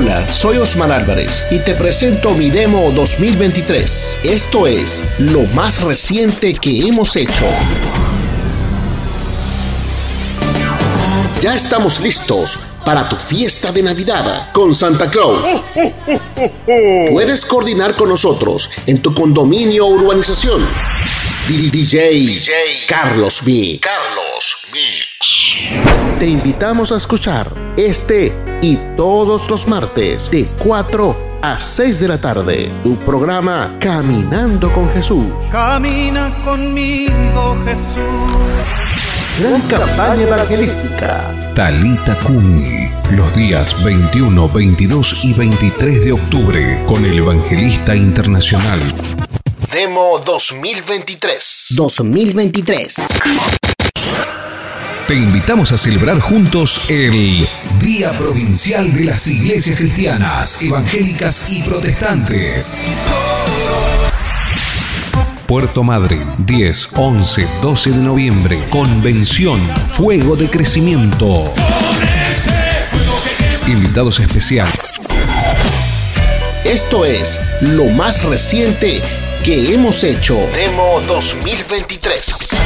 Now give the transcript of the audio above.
Hola, soy Osman Álvarez y te presento mi demo 2023. Esto es lo más reciente que hemos hecho. Ya estamos listos para tu fiesta de Navidad con Santa Claus. Puedes coordinar con nosotros en tu condominio o urbanización. DJ, Carlos Mix. Carlos Mix. Te invitamos a escuchar este y todos los martes de 4 a 6 de la tarde tu programa Caminando con Jesús. Camina conmigo Jesús. Gran campaña evangelística. Talita Kumi. Los días 21, 22 y 23 de octubre con el evangelista internacional. Demo 2023. 2023. Te invitamos a celebrar juntos el Día Provincial de las Iglesias Cristianas, Evangélicas y Protestantes. Puerto Madre, 10, 11, 12 de noviembre. Convención Fuego de Crecimiento. Invitados especiales. Esto es lo más reciente que hemos hecho. Demo 2023.